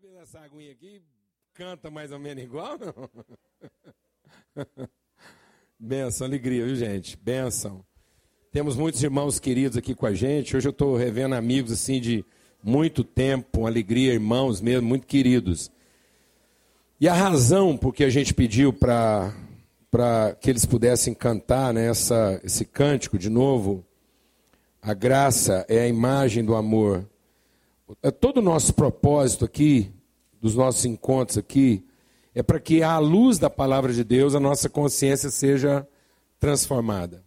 beber essa aguinha aqui, canta mais ou menos igual, não? Benção, alegria, viu, gente? Benção. Temos muitos irmãos queridos aqui com a gente. Hoje eu estou revendo amigos assim de muito tempo, alegria, irmãos mesmo, muito queridos. E a razão por que a gente pediu para que eles pudessem cantar né, essa, esse cântico de novo, a graça é a imagem do amor. É todo o nosso propósito aqui, dos nossos encontros aqui, é para que, à luz da palavra de Deus, a nossa consciência seja transformada.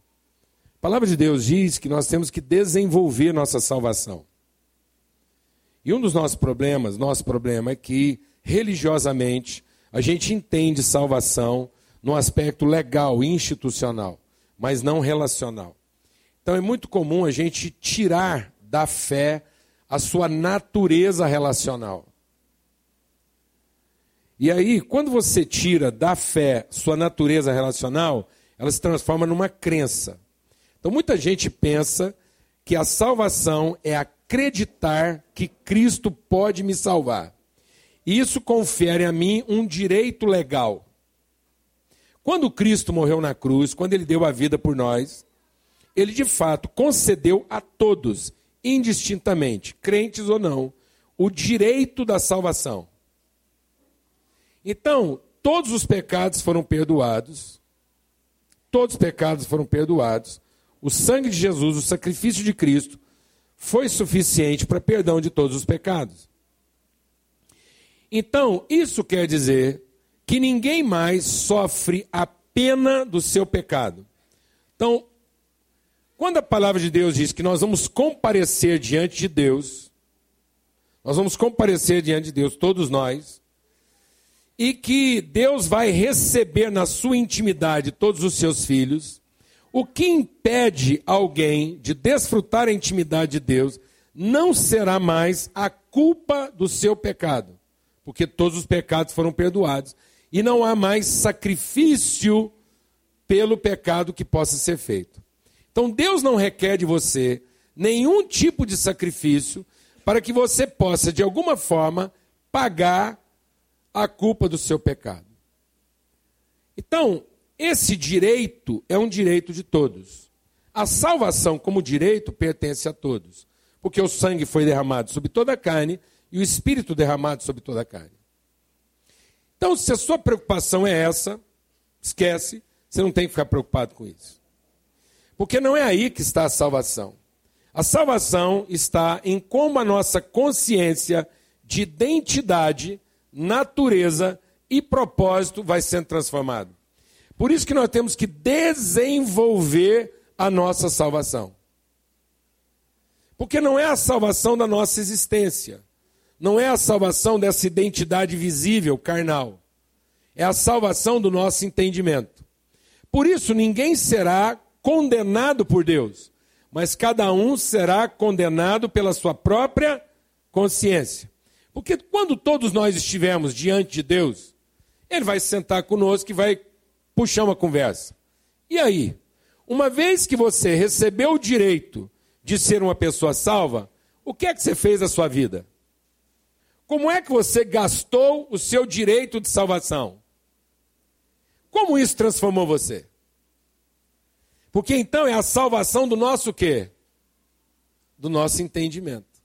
A palavra de Deus diz que nós temos que desenvolver nossa salvação. E um dos nossos problemas, nosso problema é que, religiosamente, a gente entende salvação no aspecto legal, institucional, mas não relacional. Então é muito comum a gente tirar da fé a sua natureza relacional. E aí, quando você tira da fé sua natureza relacional, ela se transforma numa crença. Então, muita gente pensa que a salvação é acreditar que Cristo pode me salvar. Isso confere a mim um direito legal. Quando Cristo morreu na cruz, quando ele deu a vida por nós, ele de fato concedeu a todos, indistintamente, crentes ou não, o direito da salvação. Então, todos os pecados foram perdoados, todos os pecados foram perdoados, o sangue de Jesus, o sacrifício de Cristo, foi suficiente para perdão de todos os pecados. Então, isso quer dizer que ninguém mais sofre a pena do seu pecado. Então, quando a palavra de Deus diz que nós vamos comparecer diante de Deus, nós vamos comparecer diante de Deus, todos nós, e que Deus vai receber na sua intimidade todos os seus filhos, o que impede alguém de desfrutar a intimidade de Deus não será mais a culpa do seu pecado, porque todos os pecados foram perdoados e não há mais sacrifício pelo pecado que possa ser feito. Então Deus não requer de você nenhum tipo de sacrifício para que você possa, de alguma forma, pagar a culpa do seu pecado. Então, esse direito é um direito de todos. A salvação, como direito, pertence a todos. Porque o sangue foi derramado sobre toda a carne e o espírito derramado sobre toda a carne. Então, se a sua preocupação é essa, esquece, você não tem que ficar preocupado com isso. Porque não é aí que está a salvação. A salvação está em como a nossa consciência de identidade, natureza e propósito vai sendo transformado. Por isso que nós temos que desenvolver a nossa salvação. Porque não é a salvação da nossa existência. Não é a salvação dessa identidade visível, carnal. É a salvação do nosso entendimento. Por isso, ninguém será condenado por Deus, mas cada um será condenado pela sua própria consciência. Porque quando todos nós estivermos diante de Deus, Ele vai sentar conosco e vai puxar uma conversa. E aí? Uma vez que você recebeu o direito de ser uma pessoa salva, o que é que você fez da sua vida? Como é que você gastou o seu direito de salvação? Como isso transformou você? Porque então é a salvação do nosso quê? Do nosso entendimento.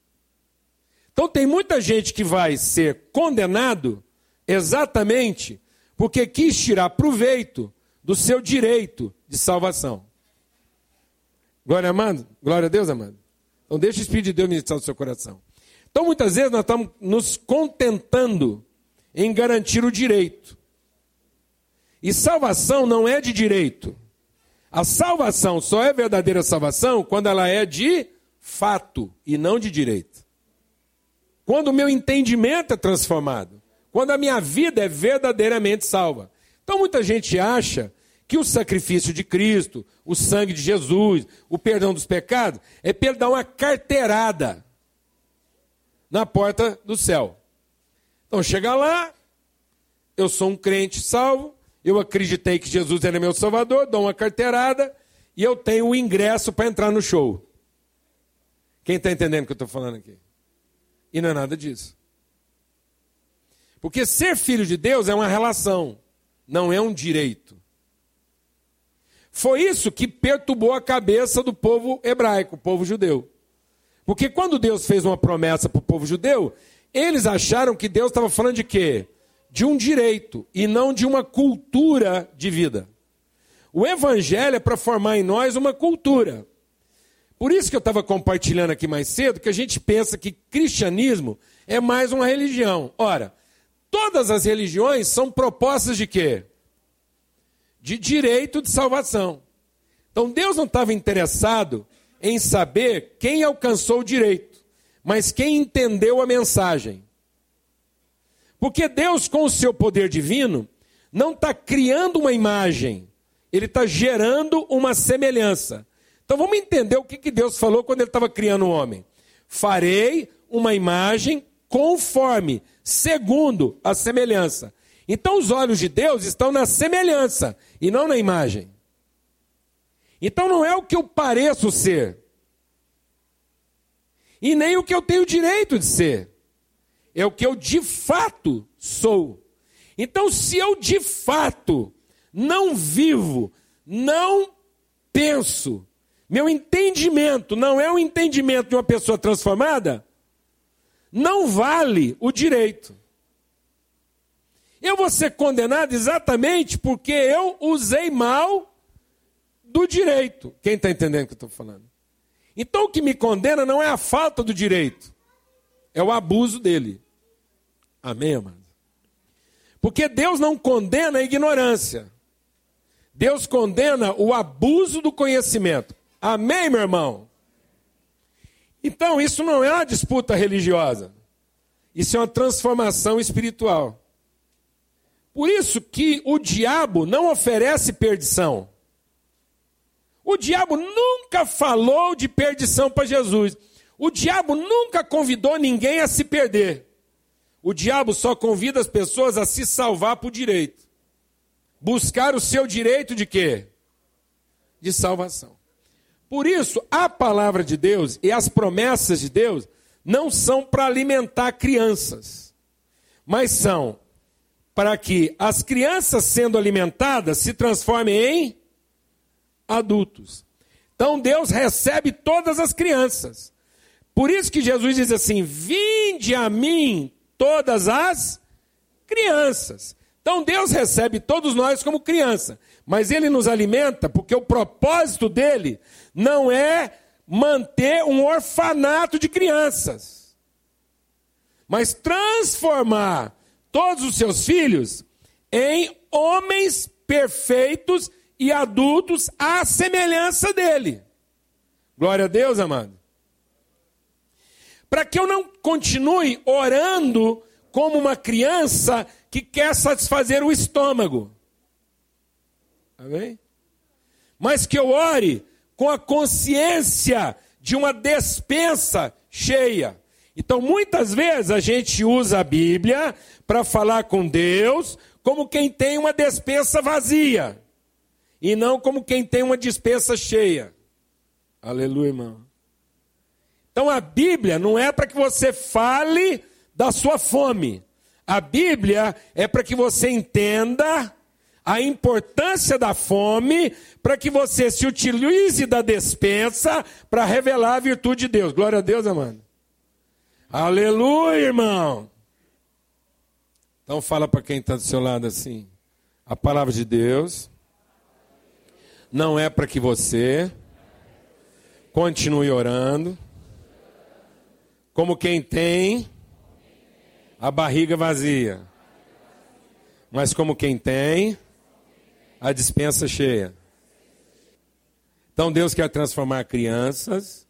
Então tem muita gente que vai ser condenado exatamente porque quis tirar proveito do seu direito de salvação. Glória, amado? Glória a Deus, amado? Então deixa o Espírito de Deus ministrar o seu coração. Então muitas vezes nós estamos nos contentando em garantir o direito. E salvação não é de direito. A salvação só é verdadeira salvação quando ela é de fato e não de direito. Quando o meu entendimento é transformado, quando a minha vida é verdadeiramente salva. Então muita gente acha que o sacrifício de Cristo, o sangue de Jesus, o perdão dos pecados, é para dar uma carteirada na porta do céu. Então chega lá, eu sou um crente salvo, eu acreditei que Jesus era meu salvador, dou uma carteirada e eu tenho o ingresso para entrar no show. Quem está entendendo o que eu estou falando aqui? E não é nada disso. Porque ser filho de Deus é uma relação, não é um direito. Foi isso que perturbou a cabeça do povo hebraico, o povo judeu. Porque quando Deus fez uma promessa para o povo judeu, eles acharam que Deus estava falando de quê? De um direito e não de uma cultura de vida. O evangelho é para formar em nós uma cultura. Por isso que eu estava compartilhando aqui mais cedo que a gente pensa que cristianismo é mais uma religião. Ora, todas as religiões são propostas de quê? De direito de salvação. Então Deus não estava interessado em saber quem alcançou o direito, mas quem entendeu a mensagem. Porque Deus, com o seu poder divino, não está criando uma imagem, ele está gerando uma semelhança. Então vamos entender o que, que Deus falou quando ele estava criando o homem. Farei uma imagem conforme, segundo a semelhança. Então os olhos de Deus estão na semelhança e não na imagem. Então não é o que eu pareço ser. E nem o que eu tenho direito de ser. É o que eu de fato sou. Então, se eu de fato não vivo, não penso, meu entendimento não é o entendimento de uma pessoa transformada, não vale o direito. Eu vou ser condenado exatamente porque eu usei mal do direito. Quem está entendendo o que eu estou falando? Então o que me condena não é a falta do direito, é o abuso dele. Amém, amado? Porque Deus não condena a ignorância. Deus condena o abuso do conhecimento. Amém, meu irmão? Então, isso não é uma disputa religiosa. Isso é uma transformação espiritual. Por isso que o diabo não oferece perdição. O diabo nunca falou de perdição para Jesus. O diabo nunca convidou ninguém a se perder. O diabo só convida as pessoas a se salvar por direito. Buscar o seu direito de quê? De salvação. Por isso, a palavra de Deus e as promessas de Deus não são para alimentar crianças, mas são para que as crianças sendo alimentadas se transformem em adultos. Então Deus recebe todas as crianças. Por isso que Jesus diz assim: Vinde a mim todas as crianças. Então Deus recebe todos nós como criança, mas Ele nos alimenta porque o propósito dele não é manter um orfanato de crianças, mas transformar todos os seus filhos em homens perfeitos e adultos à semelhança dele. Glória a Deus, amado. Para que eu não continue orando como uma criança que quer satisfazer o estômago. Amém? Mas que eu ore com a consciência de uma despensa cheia. Então, muitas vezes a gente usa a Bíblia para falar com Deus como quem tem uma despensa vazia e não como quem tem uma despensa cheia. Aleluia, irmão. Então a Bíblia não é para que você fale da sua fome. A Bíblia é para que você entenda a importância da fome, para que você se utilize da despensa para revelar a virtude de Deus. Glória a Deus, amado. Aleluia, irmão. Então fala para quem está do seu lado assim. A palavra de Deus não é para que você continue orando como quem tem a barriga vazia, mas como quem tem a dispensa cheia. Então Deus quer transformar crianças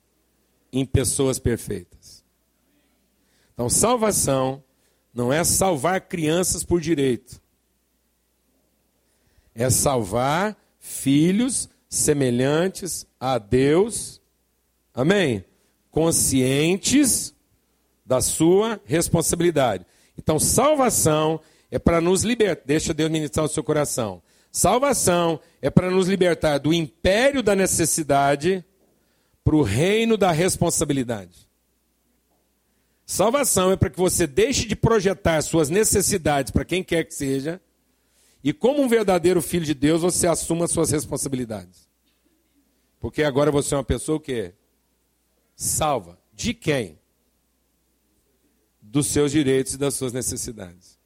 em pessoas perfeitas. Então salvação não é salvar crianças por direito. É salvar filhos semelhantes a Deus. Amém? Conscientes da sua responsabilidade. Então, salvação é para nos libertar. Deixa Deus ministrar o seu coração. Salvação é para nos libertar do império da necessidade para o reino da responsabilidade. Salvação é para que você deixe de projetar suas necessidades para quem quer que seja, e como um verdadeiro filho de Deus, você assuma suas responsabilidades. Porque agora você é uma pessoa que salva. De quem? Dos seus direitos e das suas necessidades.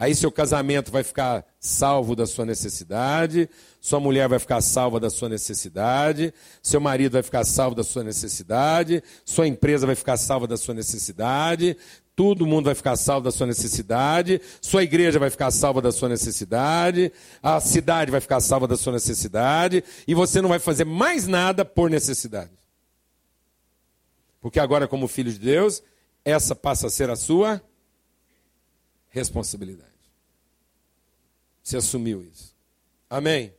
Aí seu casamento vai ficar salvo da sua necessidade, sua mulher vai ficar salva da sua necessidade, seu marido vai ficar salvo da sua necessidade, sua empresa vai ficar salva da sua necessidade, todo mundo vai ficar salvo da sua necessidade, sua igreja vai ficar salva da sua necessidade, a cidade vai ficar salva da sua necessidade, e você não vai fazer mais nada por necessidade. Porque agora, como filho de Deus, essa passa a ser a sua responsabilidade. Você assumiu isso. Amém?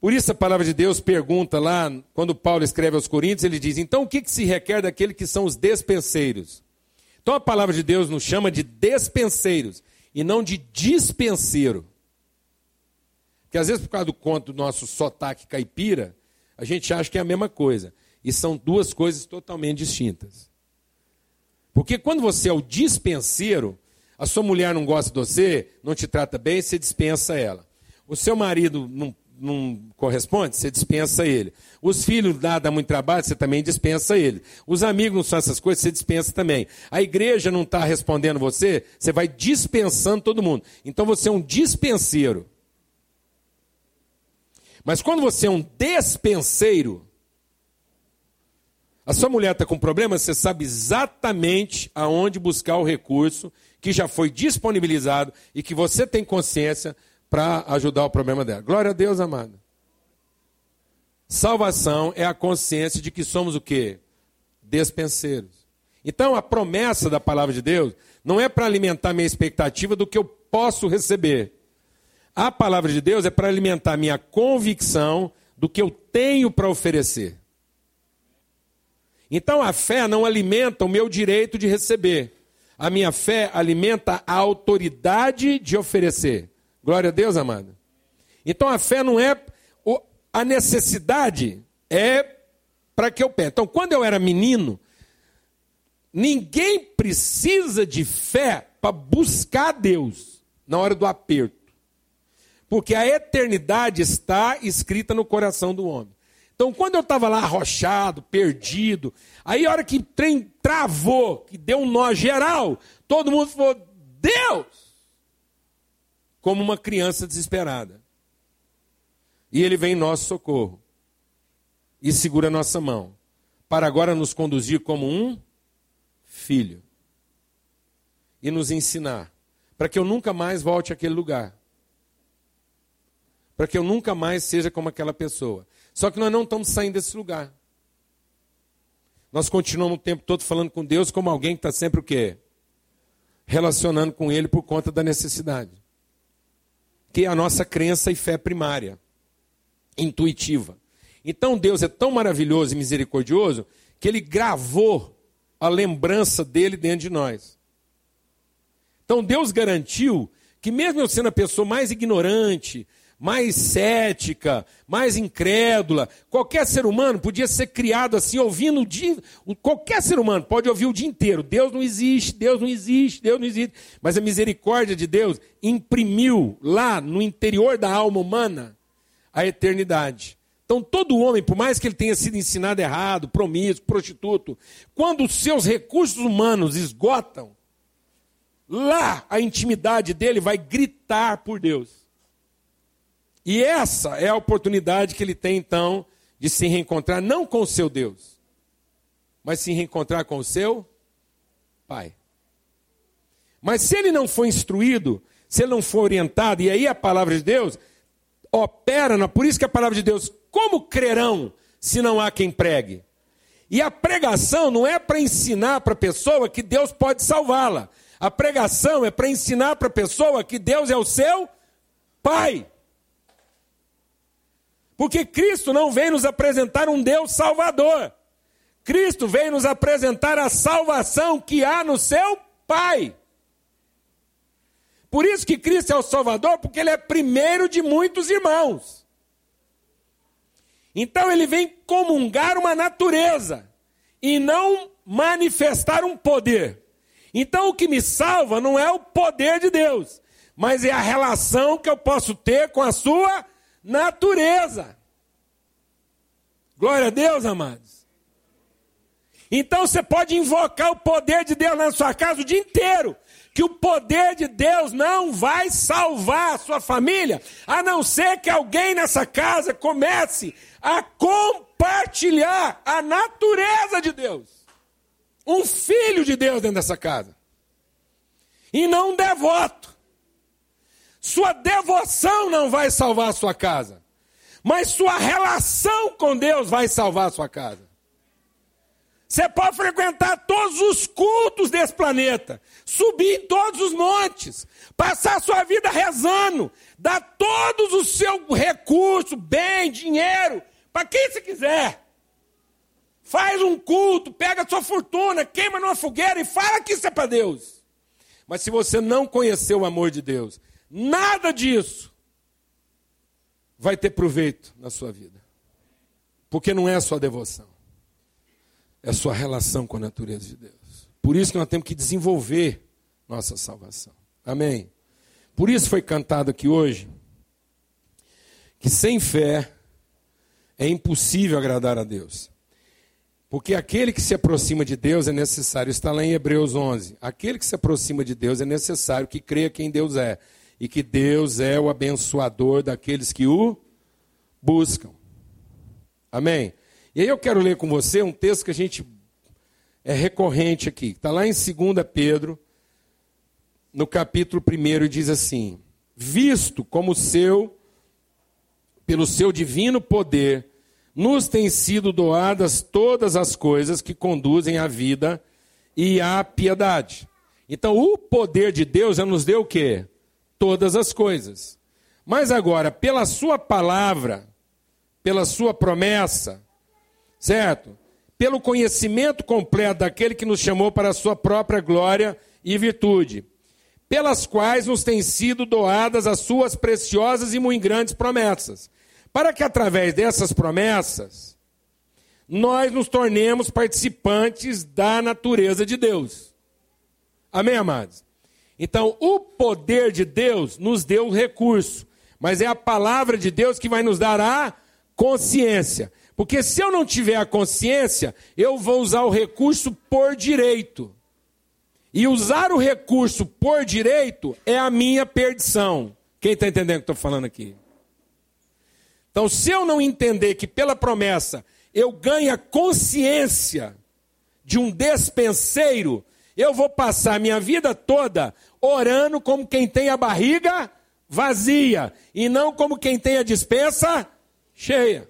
Por isso a palavra de Deus pergunta lá, quando Paulo escreve aos Coríntios, ele diz: então o que, que se requer daquele que são os despenseiros? Então a palavra de Deus nos chama de despenseiros e não de dispenseiro. Porque às vezes, por causa do conto do nosso sotaque caipira, a gente acha que é a mesma coisa. E são duas coisas totalmente distintas. Porque quando você é o dispenseiro, a sua mulher não gosta de você, não te trata bem, você dispensa ela. O seu marido não, não corresponde, você dispensa ele. Os filhos dá, dá muito trabalho, você também dispensa ele. Os amigos não são essas coisas, você dispensa também. A igreja não está respondendo você, você vai dispensando todo mundo. Então você é um dispenseiro. Mas quando você é um despenseiro, a sua mulher está com problema, você sabe exatamente aonde buscar o recurso que já foi disponibilizado e que você tem consciência para ajudar o problema dela. Glória a Deus, amado. Salvação é a consciência de que somos o quê? Despenseiros. Então a promessa da palavra de Deus não é para alimentar minha expectativa do que eu posso receber. A palavra de Deus é para alimentar minha convicção do que eu tenho para oferecer. Então a fé não alimenta o meu direito de receber. A minha fé alimenta a autoridade de oferecer. Glória a Deus, amado. Então a fé não é a necessidade, é para que eu peça. Então, quando eu era menino, ninguém precisa de fé para buscar Deus na hora do aperto. Porque a eternidade está escrita no coração do homem. Então, quando eu estava lá arrochado, perdido, aí a hora que o trem travou, que deu um nó geral, todo mundo falou: Deus! Como uma criança desesperada. E ele vem em nosso socorro e segura nossa mão, para agora nos conduzir como um filho e nos ensinar, para que eu nunca mais volte àquele lugar, para que eu nunca mais seja como aquela pessoa. Só que nós não estamos saindo desse lugar. Nós continuamos o tempo todo falando com Deus como alguém que está sempre o quê? Relacionando com Ele por conta da necessidade. Que é a nossa crença e fé primária, intuitiva. Então Deus é tão maravilhoso e misericordioso que Ele gravou a lembrança dele dentro de nós. Então Deus garantiu que, mesmo eu sendo a pessoa mais ignorante, mais cética, mais incrédula. Qualquer ser humano podia ser criado assim, ouvindo o dia. Qualquer ser humano pode ouvir o dia inteiro. Deus não existe, Deus não existe, Deus não existe. Mas a misericórdia de Deus imprimiu lá no interior da alma humana a eternidade. Então, todo homem, por mais que ele tenha sido ensinado errado, promíscuo, prostituto, quando os seus recursos humanos esgotam, lá a intimidade dele vai gritar por Deus. E essa é a oportunidade que ele tem então de se reencontrar não com o seu Deus, mas se reencontrar com o seu Pai. Mas se ele não for instruído, se ele não for orientado, e aí a palavra de Deus opera, por isso que a palavra de Deus, como crerão se não há quem pregue? E a pregação não é para ensinar para a pessoa que Deus pode salvá-la. A pregação é para ensinar para a pessoa que Deus é o seu Pai. Porque Cristo não vem nos apresentar um Deus salvador. Cristo vem nos apresentar a salvação que há no seu Pai. Por isso que Cristo é o Salvador, porque ele é primeiro de muitos irmãos. Então ele vem comungar uma natureza e não manifestar um poder. Então o que me salva não é o poder de Deus, mas é a relação que eu posso ter com a sua natureza. Glória a Deus, amados. Então você pode invocar o poder de Deus na sua casa o dia inteiro, que o poder de Deus não vai salvar a sua família, a não ser que alguém nessa casa comece a compartilhar a natureza de Deus. Um filho de Deus dentro dessa casa. E não um devoto. Sua devoção não vai salvar a sua casa, mas sua relação com Deus vai salvar a sua casa. Você pode frequentar todos os cultos desse planeta, subir em todos os montes, passar sua vida rezando, dar todos os seus recursos, bem, dinheiro, para quem você quiser. Faz um culto, pega sua fortuna, queima numa fogueira e fala que isso é para Deus. Mas se você não conhecer o amor de Deus, nada disso vai ter proveito na sua vida. Porque não é sua devoção é a sua relação com a natureza de Deus. Por isso que nós temos que desenvolver nossa salvação. Amém? Por isso foi cantado aqui hoje que sem fé é impossível agradar a Deus. Porque aquele que se aproxima de Deus é necessário, está lá em Hebreus 11. Aquele que se aproxima de Deus é necessário que creia quem Deus é e que Deus é o abençoador daqueles que o buscam. Amém? E aí eu quero ler com você um texto que a gente é recorrente aqui. Está lá em 2 Pedro, no capítulo 1, diz assim: Visto como seu, pelo seu divino poder, nos têm sido doadas todas as coisas que conduzem à vida e à piedade. Então, o poder de Deus já nos deu o quê? Todas as coisas. Mas agora, pela sua palavra, pela sua promessa, certo? Pelo conhecimento completo daquele que nos chamou para a sua própria glória e virtude, pelas quais nos têm sido doadas as suas preciosas e muito grandes promessas, para que através dessas promessas nós nos tornemos participantes da natureza de Deus. Amém, amados? Então, o poder de Deus nos deu o recurso, mas é a palavra de Deus que vai nos dar a consciência. Porque se eu não tiver a consciência, eu vou usar o recurso por direito. E usar o recurso por direito é a minha perdição. Quem está entendendo o que estou falando aqui? Então, se eu não entender que pela promessa eu ganho a consciência de um despenseiro, eu vou passar minha vida toda orando como quem tem a barriga vazia e não como quem tem a dispensa cheia.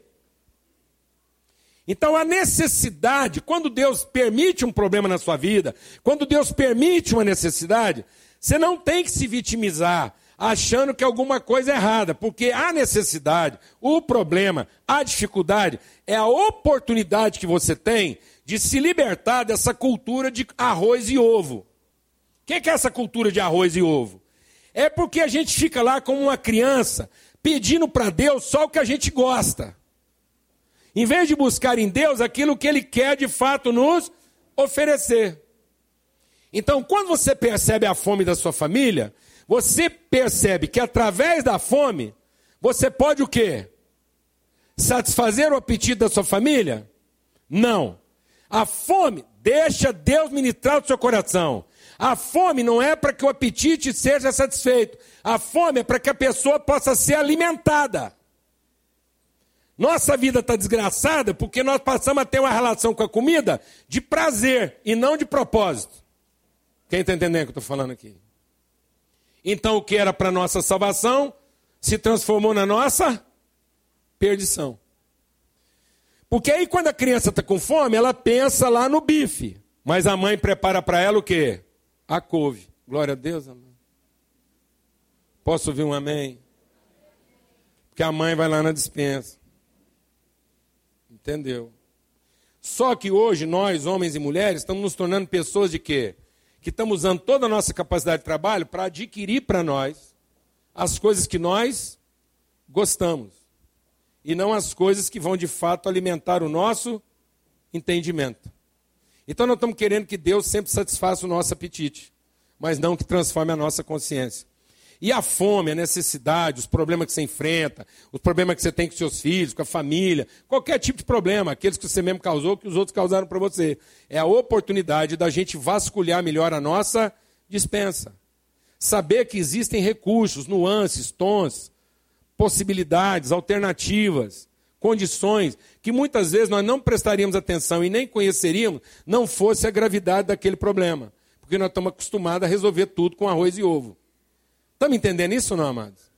Então a necessidade, quando Deus permite um problema na sua vida, quando Deus permite uma necessidade, você não tem que se vitimizar achando que alguma coisa é errada, porque a necessidade, o problema, a dificuldade é a oportunidade que você tem de se libertar dessa cultura de arroz e ovo. O que é essa cultura de arroz e ovo? É porque a gente fica lá como uma criança pedindo para Deus só o que a gente gosta. Em vez de buscar em Deus aquilo que Ele quer de fato nos oferecer. Então, quando você percebe a fome da sua família, você percebe que através da fome, você pode o quê? Satisfazer o apetite da sua família? Não. A fome deixa Deus ministrar o seu coração. A fome não é para que o apetite seja satisfeito. A fome é para que a pessoa possa ser alimentada. Nossa vida está desgraçada porque nós passamos a ter uma relação com a comida de prazer e não de propósito. Quem está entendendo o que eu estou falando aqui? Então, o que era para nossa salvação se transformou na nossa perdição. Porque aí, quando a criança está com fome, ela pensa lá no bife. Mas a mãe prepara para ela o quê? A couve. Glória a Deus, amém. Posso ouvir um amém? Porque a mãe vai lá na dispensa. Entendeu? Só que hoje nós, homens e mulheres, estamos nos tornando pessoas de quê? Que estamos usando toda a nossa capacidade de trabalho para adquirir para nós as coisas que nós gostamos. E não as coisas que vão de fato alimentar o nosso entendimento. Então nós estamos querendo que Deus sempre satisfaça o nosso apetite, mas não que transforme a nossa consciência. E a fome, a necessidade, os problemas que você enfrenta, os problemas que você tem com seus filhos, com a família, qualquer tipo de problema, aqueles que você mesmo causou, que os outros causaram para você. É a oportunidade da gente vasculhar melhor a nossa dispensa. Saber que existem recursos, nuances, tons, possibilidades, alternativas, condições que muitas vezes nós não prestaríamos atenção e nem conheceríamos, não fosse a gravidade daquele problema. Porque nós estamos acostumados a resolver tudo com arroz e ovo. Estamos entendendo isso não, amados?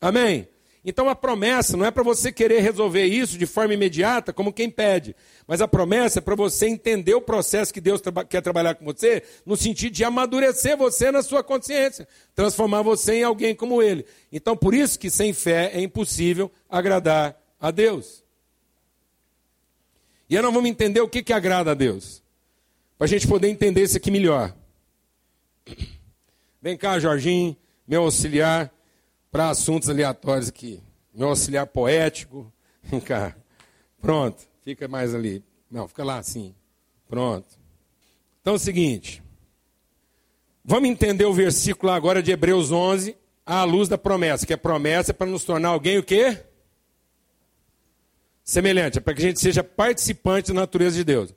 Amém? Então a promessa não é para você querer resolver isso de forma imediata, como quem pede. Mas a promessa é para você entender o processo que Deus traba quer trabalhar com você, no sentido de amadurecer você na sua consciência, transformar você em alguém como Ele. Então por isso que sem fé é impossível agradar a Deus. E aí nós vamos entender o que, que agrada a Deus. Para a gente poder entender isso aqui melhor. Vem cá, Jorginho meu auxiliar para assuntos aleatórios aqui. Meu auxiliar poético. Vem cá. Pronto. Fica mais ali. Não, fica lá assim. Pronto. Então é o seguinte. Vamos entender o versículo agora de Hebreus 11 à luz da promessa, que a promessa é para nos tornar alguém o quê? Semelhante, é para que a gente seja participante da natureza de Deus.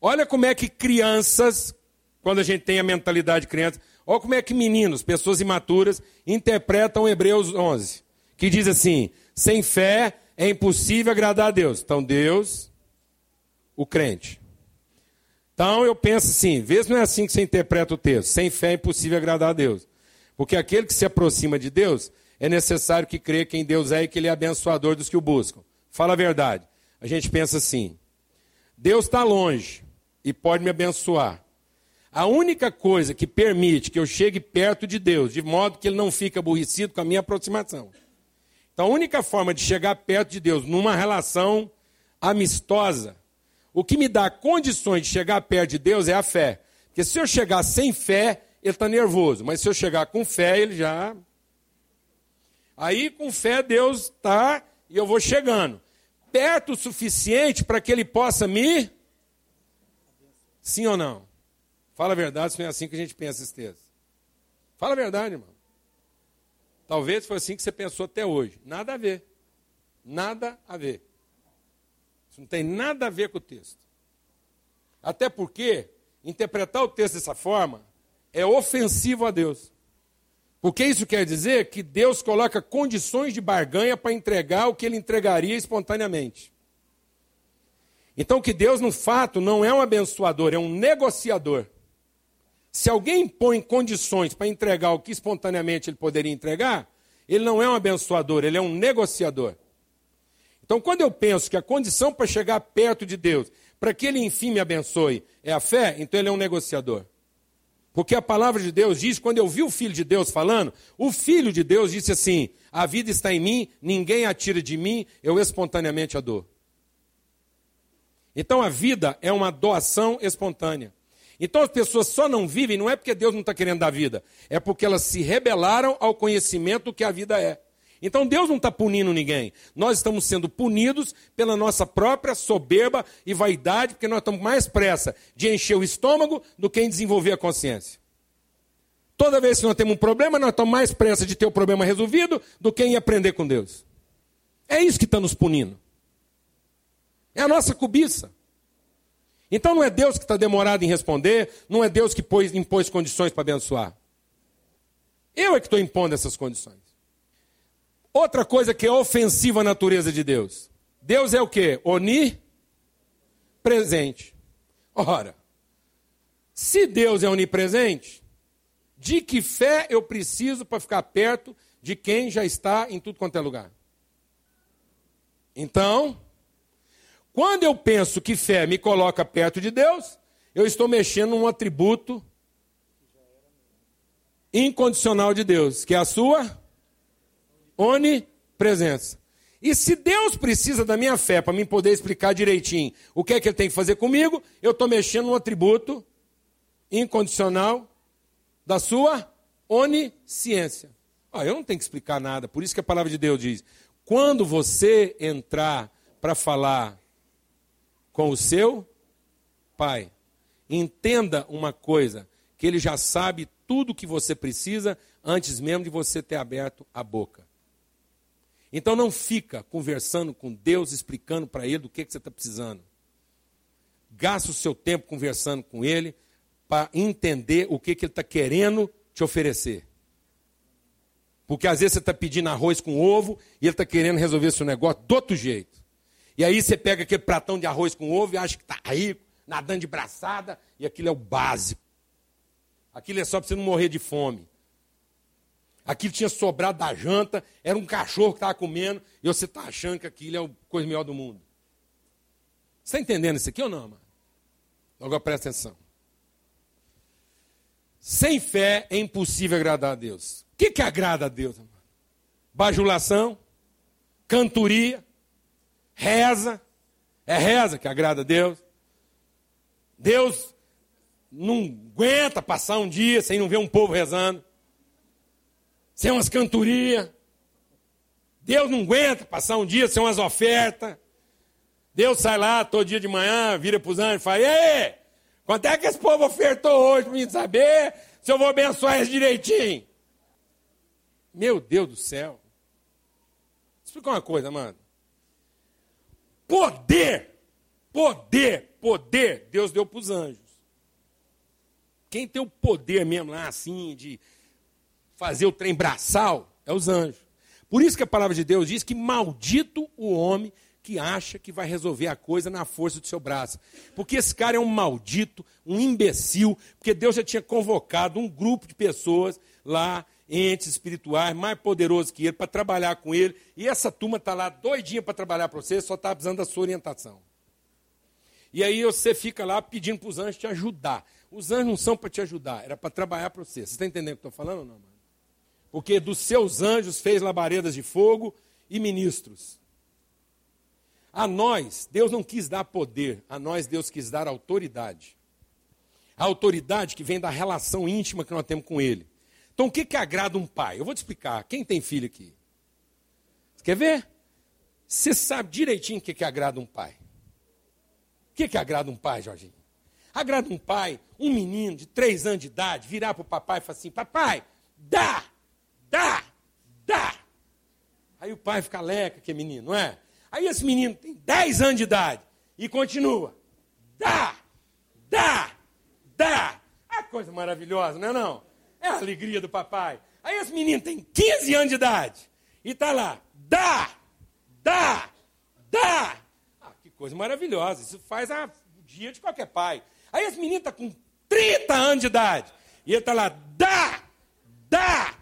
Olha como é que crianças, quando a gente tem a mentalidade de criança, Olha como é que meninos, pessoas imaturas, interpretam Hebreus 11, que diz assim: sem fé é impossível agradar a Deus. Então, Deus, o crente. Então, eu penso assim: vê se não é assim que você interpreta o texto. Sem fé é impossível agradar a Deus. Porque aquele que se aproxima de Deus, é necessário que creia quem Deus é e que Ele é abençoador dos que o buscam. Fala a verdade. A gente pensa assim: Deus está longe e pode me abençoar. A única coisa que permite que eu chegue perto de Deus, de modo que ele não fique aborrecido com a minha aproximação. Então, a única forma de chegar perto de Deus numa relação amistosa, o que me dá condições de chegar perto de Deus é a fé. Porque se eu chegar sem fé, ele está nervoso. Mas se eu chegar com fé, ele já. Aí, com fé, Deus está e eu vou chegando. Perto o suficiente para que ele possa me. Sim ou não? Fala a verdade, se não é assim que a gente pensa esse texto. Fala a verdade, irmão. Talvez foi assim que você pensou até hoje. Nada a ver. Nada a ver. Isso não tem nada a ver com o texto. Até porque interpretar o texto dessa forma é ofensivo a Deus. Porque isso quer dizer que Deus coloca condições de barganha para entregar o que ele entregaria espontaneamente. Então, que Deus, no fato, não é um abençoador, é um negociador. Se alguém põe condições para entregar o que espontaneamente ele poderia entregar, ele não é um abençoador, ele é um negociador. Então, quando eu penso que a condição para chegar perto de Deus, para que ele enfim me abençoe, é a fé, então ele é um negociador. Porque a palavra de Deus diz, quando eu vi o Filho de Deus falando, o Filho de Deus disse assim: A vida está em mim, ninguém a tira de mim, eu espontaneamente a dou. Então a vida é uma doação espontânea. Então as pessoas só não vivem, não é porque Deus não está querendo dar vida, é porque elas se rebelaram ao conhecimento do que a vida é. Então Deus não está punindo ninguém. Nós estamos sendo punidos pela nossa própria soberba e vaidade, porque nós estamos mais pressa de encher o estômago do que em desenvolver a consciência. Toda vez que nós temos um problema, nós estamos mais pressa de ter o problema resolvido do que em aprender com Deus. É isso que está nos punindo. É a nossa cobiça. Então não é Deus que está demorado em responder, não é Deus que pôs, impôs condições para abençoar. Eu é que estou impondo essas condições. Outra coisa que é ofensiva à natureza de Deus. Deus é o que? Onipresente. Ora, se Deus é onipresente, de que fé eu preciso para ficar perto de quem já está em tudo quanto é lugar? Então, quando eu penso que fé me coloca perto de Deus, eu estou mexendo num atributo incondicional de Deus, que é a sua onipresença. E se Deus precisa da minha fé para me poder explicar direitinho o que é que ele tem que fazer comigo, eu estou mexendo num atributo incondicional da sua onisciência. Ah, eu não tenho que explicar nada, por isso que a palavra de Deus diz: quando você entrar para falar com o seu pai. Entenda uma coisa, que ele já sabe tudo o que você precisa antes mesmo de você ter aberto a boca. Então não fica conversando com Deus, explicando para ele do que, que você está precisando. Gasta o seu tempo conversando com ele para entender o que, que ele está querendo te oferecer. Porque às vezes você está pedindo arroz com ovo e ele está querendo resolver seu negócio do outro jeito. E aí você pega aquele pratão de arroz com ovo e acha que está rico, nadando de braçada, e aquilo é o básico. Aquilo é só para você não morrer de fome. Aquilo tinha sobrado da janta, era um cachorro que estava comendo, e você está achando que aquilo é a coisa melhor do mundo. Você está entendendo isso aqui ou não, mano? Agora presta atenção. Sem fé é impossível agradar a Deus. O que, que agrada a Deus? Mano? Bajulação, cantoria, reza. É reza que agrada a Deus. Deus não aguenta passar um dia sem não ver um povo rezando sem umas cantorias. Deus não aguenta passar um dia sem umas ofertas. Deus sai lá todo dia de manhã, vira para os anjos e fala: Ei, quanto é que esse povo ofertou hoje para mim saber se eu vou abençoar eles direitinho? Meu Deus do céu. Explica uma coisa, mano. Poder, poder, poder, Deus deu para os anjos. Quem tem o poder mesmo lá, assim, de fazer o trem braçal é os anjos. Por isso que a palavra de Deus diz que maldito o homem que acha que vai resolver a coisa na força do seu braço. Porque esse cara é um maldito, um imbecil, porque Deus já tinha convocado um grupo de pessoas lá, entes espirituais, mais poderosos que ele, para trabalhar com ele. E essa turma está lá doidinha para trabalhar para você, só está precisando da sua orientação. E aí você fica lá pedindo para os anjos te ajudar. Os anjos não são para te ajudar, era para trabalhar para você. Você está entendendo o que eu estou falando ou não, mano? porque dos seus anjos fez labaredas de fogo e ministros. A nós, Deus não quis dar poder, a nós Deus quis dar autoridade. A autoridade que vem da relação íntima que nós temos com Ele. Então, o que, que agrada um pai? Eu vou te explicar. Quem tem filho aqui? Você quer ver? Você sabe direitinho o que, que agrada um pai. O que, que agrada um pai, Jorginho? Agrada um pai, um menino de três anos de idade, virar para o papai e falar assim: Papai, dá! dá, dá. Aí o pai fica leca, que é menino, não é? Aí esse menino tem 10 anos de idade e continua. Dá, dá, dá. É coisa maravilhosa, não é não? É a alegria do papai. Aí esse menino tem 15 anos de idade e está lá. Dá, dá, dá. Ah, que coisa maravilhosa. Isso faz a, o dia de qualquer pai. Aí esse menino está com 30 anos de idade e ele está lá. Dá, dá,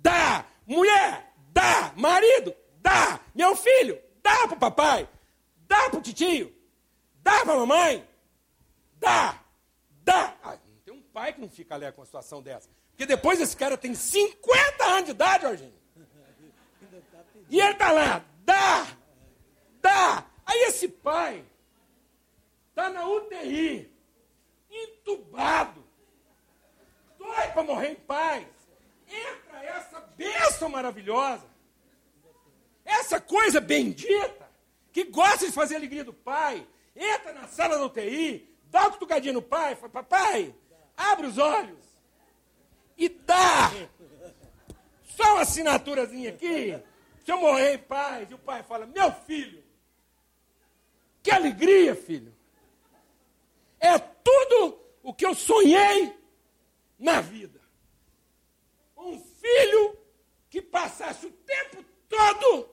dá. Mulher, dá. Marido, dá. Meu filho, dá pro papai. Dá pro titio. Dá pra mamãe. Dá. Dá. Ah, não tem um pai que não fica alegre com uma situação dessa. Porque depois esse cara tem 50 anos de idade, Jorginho. E ele tá lá, dá, dá. Aí esse pai tá na UTI, entubado, doido para morrer em paz. Entra essa bênção maravilhosa, essa coisa bendita, que gosta de fazer a alegria do pai, entra na sala da UTI, dá uma cutucadinha no pai, fala, papai, abre os olhos e dá só uma assinaturazinha aqui, se eu morrer em paz, e o pai fala, meu filho, que alegria, filho. É tudo o que eu sonhei na vida um filho que passasse o tempo todo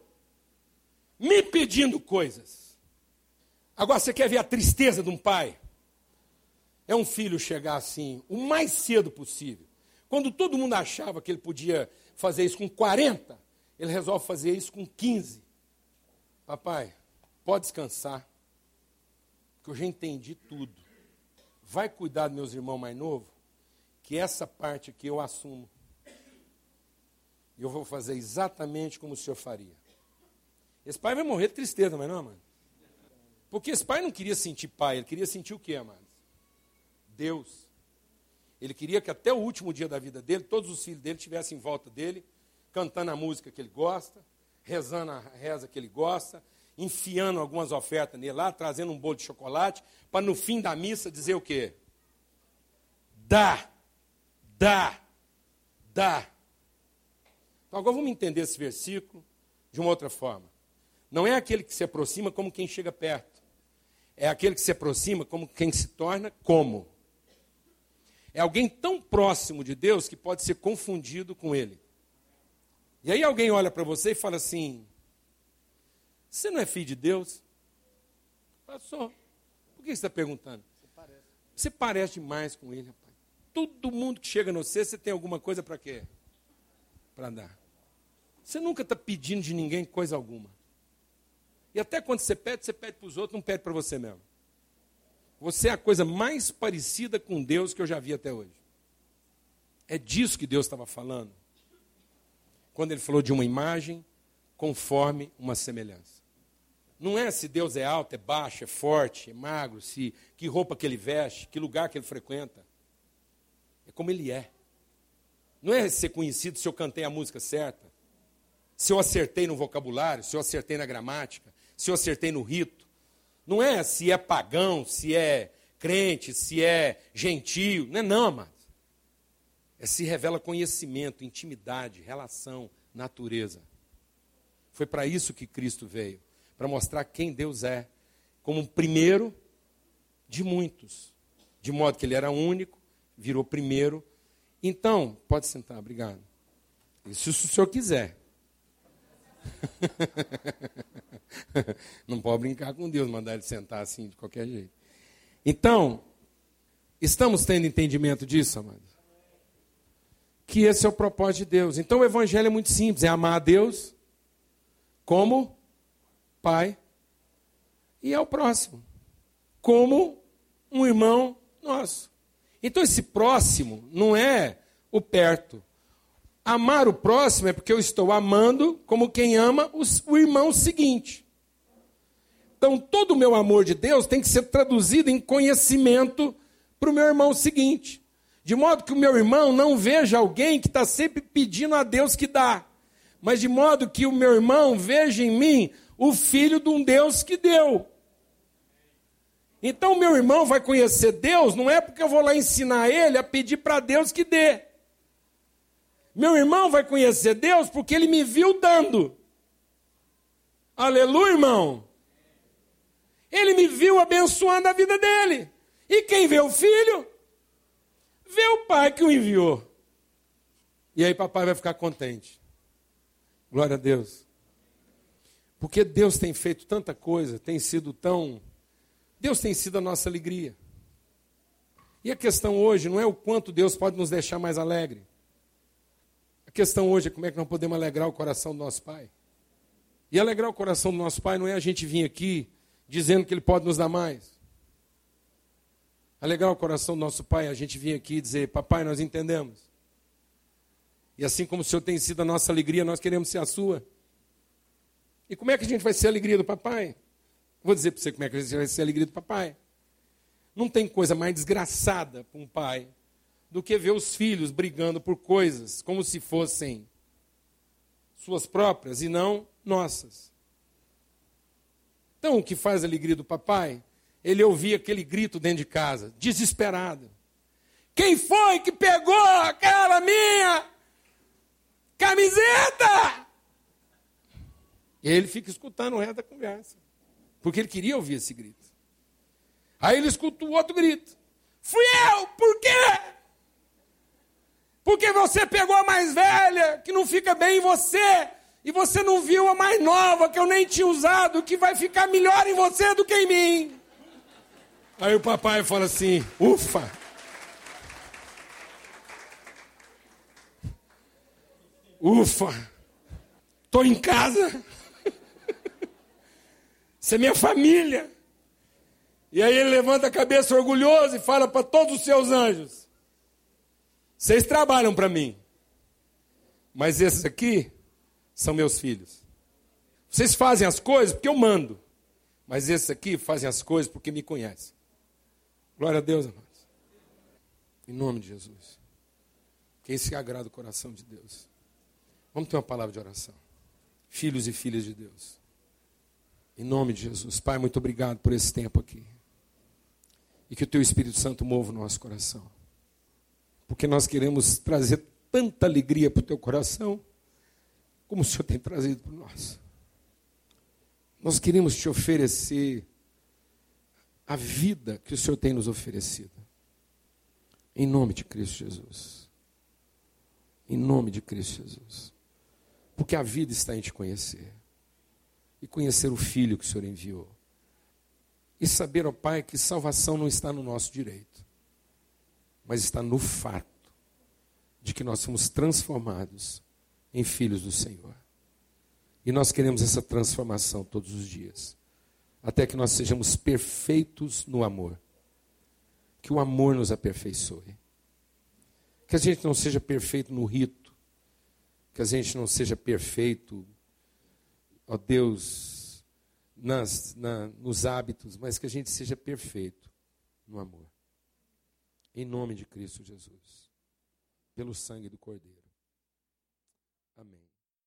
me pedindo coisas. Agora você quer ver a tristeza de um pai? É um filho chegar assim, o mais cedo possível. Quando todo mundo achava que ele podia fazer isso com 40, ele resolve fazer isso com 15. Papai, pode descansar, que eu já entendi tudo. Vai cuidar dos meus irmãos mais novos, que essa parte aqui eu assumo. E eu vou fazer exatamente como o senhor faria. Esse pai vai morrer de tristeza, mas não, mano. Porque esse pai não queria sentir pai, ele queria sentir o quê, amados? Deus. Ele queria que até o último dia da vida dele, todos os filhos dele estivessem em volta dele, cantando a música que ele gosta, rezando a reza que ele gosta, enfiando algumas ofertas nele lá, trazendo um bolo de chocolate, para no fim da missa dizer o quê? dá, dá, dá. Então agora vamos entender esse versículo de uma outra forma. Não é aquele que se aproxima como quem chega perto. É aquele que se aproxima como quem se torna como. É alguém tão próximo de Deus que pode ser confundido com ele. E aí alguém olha para você e fala assim: Você não é filho de Deus? Passou. Por que você está perguntando? Você parece. você parece demais com ele, rapaz. Todo mundo que chega no você, você tem alguma coisa para quê? Para dar. Você nunca está pedindo de ninguém coisa alguma. E até quando você pede, você pede para os outros, não pede para você mesmo. Você é a coisa mais parecida com Deus que eu já vi até hoje. É disso que Deus estava falando. Quando ele falou de uma imagem conforme uma semelhança. Não é se Deus é alto, é baixo, é forte, é magro, se que roupa que ele veste, que lugar que ele frequenta. É como ele é. Não é ser conhecido se eu cantei a música certa, se eu acertei no vocabulário, se eu acertei na gramática, se eu acertei no rito. Não é se é pagão, se é crente, se é gentil. Não é não, amado. É se revela conhecimento, intimidade, relação, natureza. Foi para isso que Cristo veio para mostrar quem Deus é, como um primeiro de muitos. De modo que ele era único, virou primeiro. Então, pode sentar, obrigado. Se o senhor quiser. Não pode brincar com Deus, mandar ele sentar assim de qualquer jeito. Então, estamos tendo entendimento disso, amados? Que esse é o propósito de Deus. Então o evangelho é muito simples: é amar a Deus como Pai e ao próximo, como um irmão nosso. Então esse próximo não é o perto, Amar o próximo é porque eu estou amando como quem ama o irmão seguinte. Então, todo o meu amor de Deus tem que ser traduzido em conhecimento para o meu irmão seguinte. De modo que o meu irmão não veja alguém que está sempre pedindo a Deus que dá, mas de modo que o meu irmão veja em mim o filho de um Deus que deu. Então, o meu irmão vai conhecer Deus, não é porque eu vou lá ensinar ele a pedir para Deus que dê. Meu irmão vai conhecer Deus porque ele me viu dando. Aleluia, irmão. Ele me viu abençoando a vida dele. E quem vê o filho, vê o pai que o enviou. E aí papai vai ficar contente. Glória a Deus. Porque Deus tem feito tanta coisa, tem sido tão. Deus tem sido a nossa alegria. E a questão hoje não é o quanto Deus pode nos deixar mais alegre. A questão hoje é como é que nós podemos alegrar o coração do nosso Pai. E alegrar o coração do nosso Pai não é a gente vir aqui dizendo que Ele pode nos dar mais. Alegrar o coração do nosso Pai é a gente vir aqui e dizer: Papai, nós entendemos. E assim como o Senhor tem sido a nossa alegria, nós queremos ser a sua. E como é que a gente vai ser a alegria do papai? Vou dizer para você como é que a gente vai ser a alegria do papai. Não tem coisa mais desgraçada para um pai do que ver os filhos brigando por coisas como se fossem suas próprias e não nossas. Então, o que faz a alegria do papai? Ele ouvia aquele grito dentro de casa, desesperado. Quem foi que pegou aquela minha camiseta? E ele fica escutando o resto da conversa, porque ele queria ouvir esse grito. Aí ele escuta o outro grito. Fui eu, por quê? Porque você pegou a mais velha, que não fica bem em você, e você não viu a mais nova, que eu nem tinha usado, que vai ficar melhor em você do que em mim. Aí o papai fala assim: ufa. Ufa, estou em casa. Você é minha família. E aí ele levanta a cabeça orgulhoso e fala para todos os seus anjos: vocês trabalham para mim. Mas esses aqui são meus filhos. Vocês fazem as coisas porque eu mando. Mas esses aqui fazem as coisas porque me conhecem. Glória a Deus, amados. Em nome de Jesus. Quem se agrada o coração de Deus. Vamos ter uma palavra de oração. Filhos e filhas de Deus. Em nome de Jesus. Pai, muito obrigado por esse tempo aqui. E que o Teu Espírito Santo mova o nosso coração. Porque nós queremos trazer tanta alegria para o teu coração, como o Senhor tem trazido para nós. Nós queremos te oferecer a vida que o Senhor tem nos oferecido. Em nome de Cristo Jesus. Em nome de Cristo Jesus. Porque a vida está em te conhecer. E conhecer o Filho que o Senhor enviou. E saber, ó Pai, que salvação não está no nosso direito, mas está no fato de que nós somos transformados em filhos do Senhor. E nós queremos essa transformação todos os dias, até que nós sejamos perfeitos no amor. Que o amor nos aperfeiçoe. Que a gente não seja perfeito no rito, que a gente não seja perfeito, ó Deus, nas, na, nos hábitos, mas que a gente seja perfeito no amor. Em nome de Cristo Jesus pelo sangue do Cordeiro.